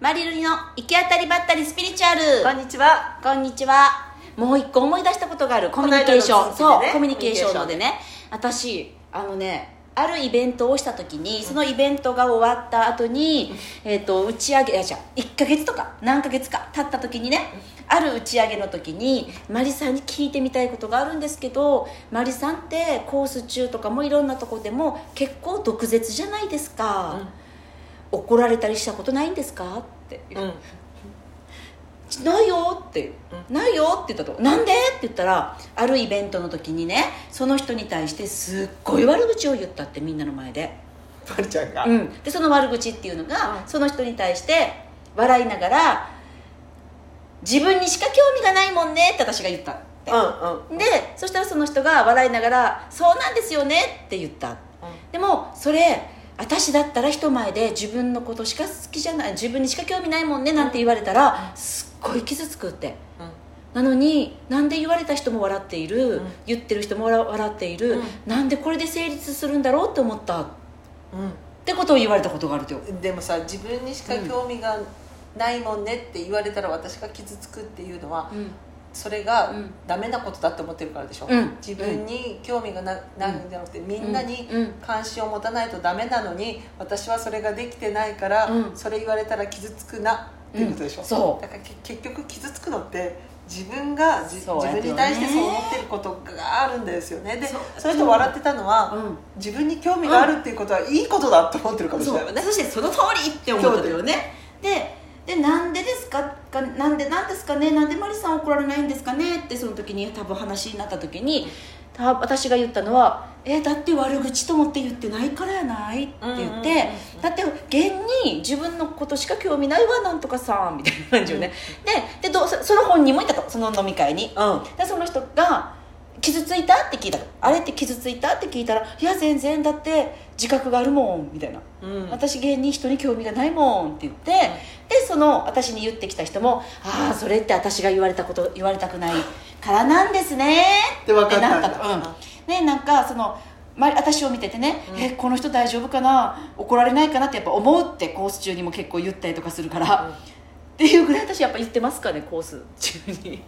マリルリの行き当たりばったりスピリチュアル。こんにちは。こんにちは。もう一個思い出したことがある。コミュニケーション、そうコミュニケーションのでね。私あのねあるイベントをした時にそのイベントが終わった後に、えっと打ち上げじゃあ1ヶ月とか何ヶ月か経った時にねある打ち上げの時にマリさんに聞いてみたいことがあるんですけどマリさんってコース中とかもいろんなとこでも結構毒舌じゃないですか、怒られたりしたことないんですか？って。うん。ないよって、ないよって言ったとなんで？って言ったらあるイベントの時にねその人に対してすっごい悪口を言ったってみんなの前で、ちゃんが。うん、でその悪口っていうのが、うん。その人に対して笑いながら自分にしか興味がないもんねって私が言ったって、うんうん。でそしたらその人が笑いながら「そうなんですよね」って言った。でもそれ私だったら人前で自分のことしか好きじゃない自分にしか興味ないもんねなんて言われたらすっごい傷つくって。なのになんで言われた人も笑っている、うん。言ってる人も笑笑っている、うん。なんでこれで成立するんだろうって思った。っうん。てことを言われたことがあると。でもさ、自分にしか興味がないもんねって言われたら私が傷つくっていうのは、うんそれがうん。ダメなことだって思ってるからでしょ？うん。自分に興味がなないんじゃなくて、みんなにうん。関心を持たないとダメなのに、私はそれができてないから、うん。それ言われたら傷つくなっていうことでしょ？うん。そう。だからけ結局傷つくのって自分が自分に対してそう思ってることがあるんですよね。でその人笑ってたのは、うん。自分に興味があるっていうことはいいことだと思ってるかもしれない。わね。そしてその通りって思ったよね。ででなんでですか？かなんでなんですかね？なんでマリさん怒られないんですかね？ってその時に多分話になった時にた私が言ったのは「えだって悪口と思って言ってないからやない?」って言って、うんうんうんうんだって現に自分のことしか興味ないわなんとかさみたいな感じよね、ででどその本人もいたと。その飲み会に。うん。でその人が「傷ついた?」って聞いたのあれって傷ついた?」って聞いたら「いや全然。だって自覚があるもん」みたいな。うん。私現に人に興味がないもんって言って、でその私に言ってきた人も「ああそれって私が言われたこと言われたくないからなんですね」で分かったんだ。うん、ねなんかそのま私を見ててね、うん。えこの人大丈夫かな？怒られないかなってやっぱ思うってコース中にも結構言ったりとかするから、うん。っていうぐらい私やっぱ言ってますかねコース中に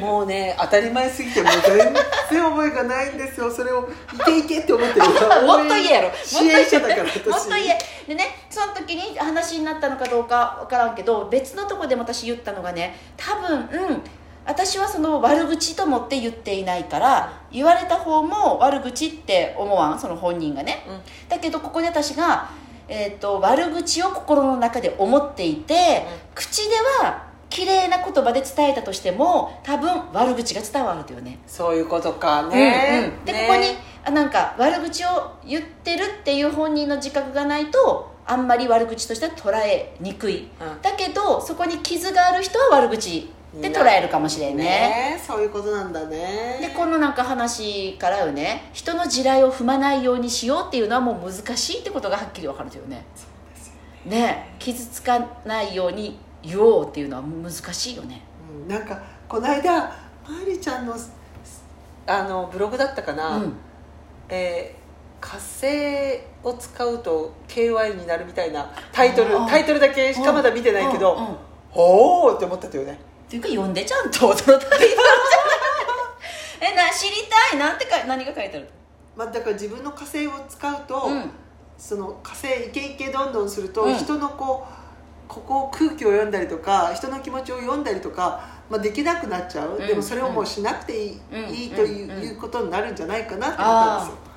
もうね当たり前すぎてもう全然覚えがないんですよ。それをいけいけって思ってる。もっと言えやろ支援者だから私。もっと言え。でねその時に話になったのかどうか分からんけど別のとこでも私言ったのがね多分うん私はその悪口と思って言っていないから言われた方も悪口って思わん？その本人がね、うん。だけどここで私が、えー、と悪口を心の中で思っていて、口では綺麗な言葉で伝えたとしても多分悪口が伝わるとよね。そういうことかね、うんうん。で、ね。ここにあなんか悪口を言ってるっていう本人の自覚がないとあんまり悪口としては捉えにくい、うん。だけどそこに傷がある人は悪口で捉えるかもしれんね。ね。そういうことなんだね。でこのなんか話からよね。人の地雷を踏まないようにしようっていうのはもう難しいってことがはっきり分かるとよね。そうですよね。傷つかないように言おうっていうのは難しいよね。うん。なんかこの間まりちゃんのあのブログだったかな、うん。えー火星を使うと KY になるみたいなタイトルタイトルだけしかまだ見てないけど、うんうおおって思ったよね。ていうか読んでちゃんとそのタイトルえな知りたい。なんてか何が書いてあるまあ、だから自分の火星を使うと、うん。その火星イケイケどんどんすると、うん。人のこうここ空気を読んだりとか人の気持ちを読んだりとか、まあ、できなくなっちゃう、うん。でもそれをもうしなくていい,、うん。いいという,、うん。いうことになるんじゃないかなって思ったんですよ。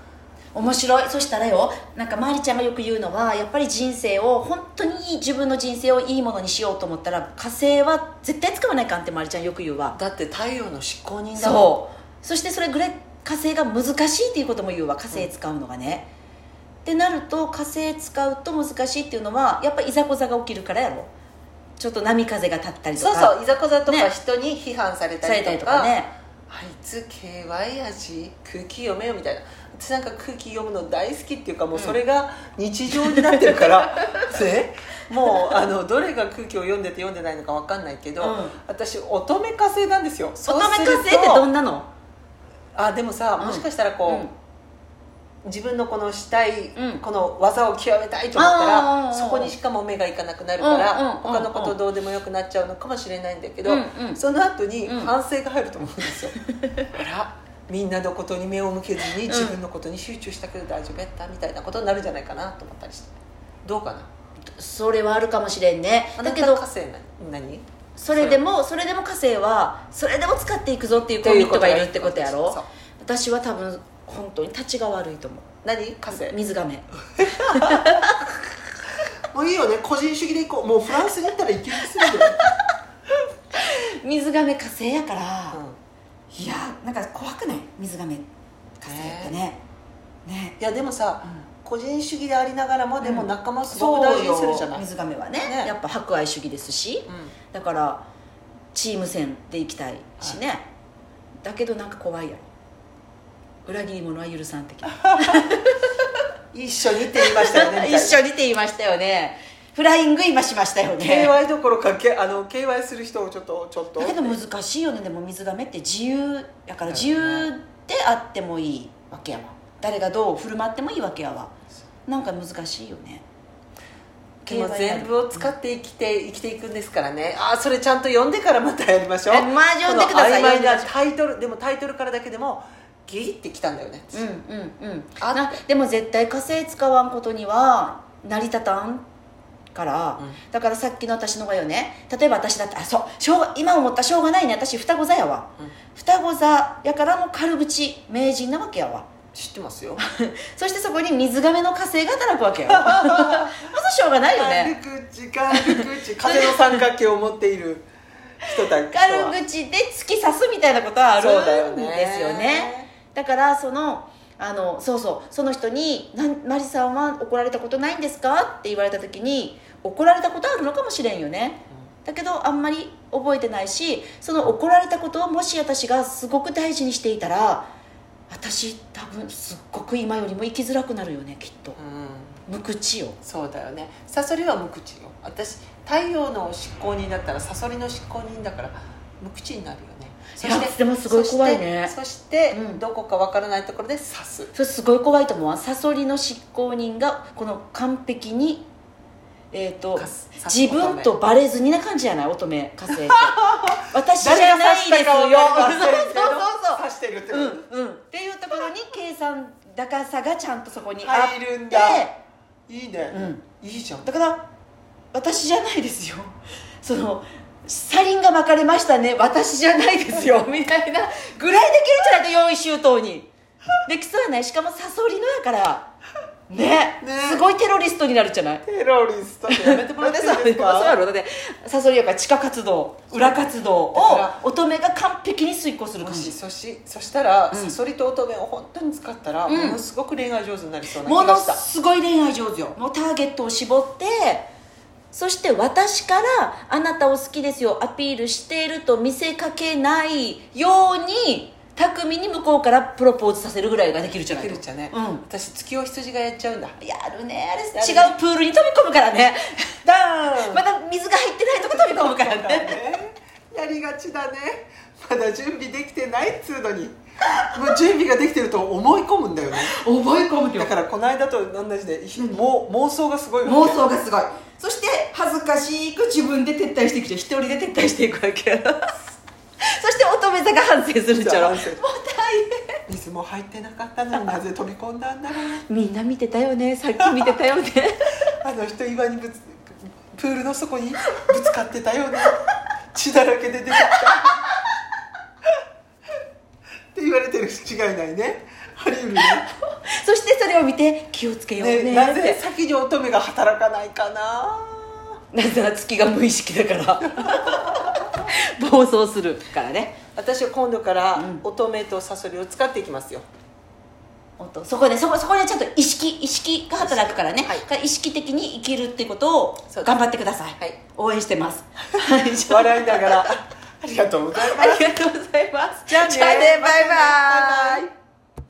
面白い。そしたらよなんかまりちゃんがよく言うのはやっぱり人生を本当にいい自分の人生をいいものにしようと思ったら火星は絶対使わないかんってまりちゃんよく言うわ。だって太陽の執行人だもん。そう。そしてそれぐらい火星が難しいっていうことも言うわ。火星使うのがね、ってなると火星使うと難しいっていうのはやっぱいざこざが起きるからやろ。ちょっと波風が立ったりとか。そうそういざこざとかね。人に批判されたりりとか,、とかね。あいつ KY 味空気読めよみたいな。私なんか空気読むの大好きっていうかもうそれが日常になってるから、ね、もうあのどれが空気を読んでて読んでないのか分かんないけど、うん。私乙女火星なんですよ。乙女火星ってどんなの？あでもさうんもしかしたらこう、うん自分のこのしたい、うん。この技を極めたいと思ったらそこにしかも目がいかなくなるから、うんうんうん。他のことどうでもよくなっちゃうのかもしれないんだけど、うんうん。その後にうん。反省が入ると思うんですよ、あら。みんなのことに目を向けずに自分のことに集中したけど大丈夫やったみたいなことになるんじゃないかなと思ったりして。どうかな？それはあるかもしれんね。だけど火星な何？それでもそれ。でも火星はそれでも使っていくぞっていうコミットがいるってことやろ？私は多分本当に立ちが悪いと思う。何？火星水がめ。もういいよね。個人主義で行こう。もうフランスに行ったらいけるするよ、水がめ火星やから、うん。いやなんか怖くない？水がめ火星ってね。ね。いやでもさ、うん。個人主義でありながらも、でもうん仲間すごく大事にするじゃない、水がめはね。ね。やっぱ博愛主義ですし。うん。だからチーム戦でいきたいしね、だけどなんか怖いやろ裏切り者は許さん的な 一緒にって言いましたよね 一緒にって言いましたよね。フライング今しましたよね。KY どころかけあの KY する人をちょっとちょっと。だけど難しいよねでも水がめって自由やからだ自由であってもいいわけやわ。誰がどう振る舞ってもいいわけやわ。なんか難しいよね。でも全部を使って生きて生きていくんですからね。ああそれちゃんと読んでからまたやりましょう。えまあ読んでください曖昧なタイトルでもタイトルからだけでもギリってきたんだよね、うんうんうん。あなでも絶対火星使わんことには成り立たんから、うん。だからさっきの私のがよね。例えば私だってあそう。しょうが今思ったしょうがないね。私双子座やわ、うん。双子座やからもう軽口名人なわけやわ。知ってますよ。そしてそこに水亀の火星が働くわけよ まずしょうがないよね。軽口軽口。風の三角形を持っている人たちと軽は口で突き刺すみたいなことはあるんね。ですよねだからそのあのそうそうその人になん「マリさんは怒られたことないんですか?」って言われた時に怒られたことあるのかもしれんよね。だけどあんまり覚えてないしその怒られたことをもし私がすごく大事にしていたら私多分すっごく今よりも生きづらくなるよねきっと。うん。無口よ。そうだよね。サソリは無口よ。私太陽の執行人だったらサソリの執行人だから無口になるよねそいやでもすごい怖いね。そしてそしてうんどこかわからないところで刺す。それすごい怖いと思う。わサソリの執行人がこの完璧にえー、と自分とバレずにな感じじゃない？乙女火星って私じゃないですよ。そうそうそう刺してるってうんうん。っていうところに計算高さがちゃんとそこにあって。入るんだ。いいね、うん。いいじゃん。だから私じゃないですよ。その車輪が巻かれましたね。私じゃないですよ。みたいな。ぐらいできるんじゃないと用意周到に。できそうやない。しかもサソリのやから。ね。ね。すごいテロリストになるじゃない。テロリスト。ってやめてもらっていいですそうやかろだってサソリやから地下活動裏活動を乙女が完璧に遂行する感じそしそしたら、うん。サソリと乙女を本当に使ったら、うん。ものすごく恋愛上手になりそうな気ものがした。すごい恋愛上手よ。もうターゲットを絞ってそして私からあなたを好きですよアピールしていると見せかけないように巧みに向こうからプロポーズさせるぐらいができるじゃないできるじゃね、うん。私月を羊がやっちゃうんだ。やるねあれ違うプールに飛び込むからね。ダ まだ水が入ってないとこ飛び込むからね。ね やりがちだね。まだ準備できてないっつうのに。もう準備ができてると思い込むんだよね。覚え込むだからこの間と同じで、もう妄想がすごい妄想がすごい。そして恥ずかしく自分で撤退していくじゃん一人で撤退していくわけや そして乙女座が反省するじゃろもう大変。水も入ってなかったのになぜ飛び込んだんだろうみんな見てたよね。さっき見てたよね。あの人岩にぶつプールの底にぶつかってたよね。血だらけで出てきた。って言われてるし違いないね。あり得るねそしてそれを見て気をつけようね。ねなぜ先に乙女が働かないかななぜなら月が無意識だから。暴走するからね。私は今度からうん。乙女とサソリを使っていきますよ。ほんとそこでそこそこにはちゃんと意識意識が働くからね、はい。だから意識的に生きるってことを頑張ってください、はい。応援してます。笑いながら。ありがとうございますありがとうございます。じゃあねバイバイ。バイバイ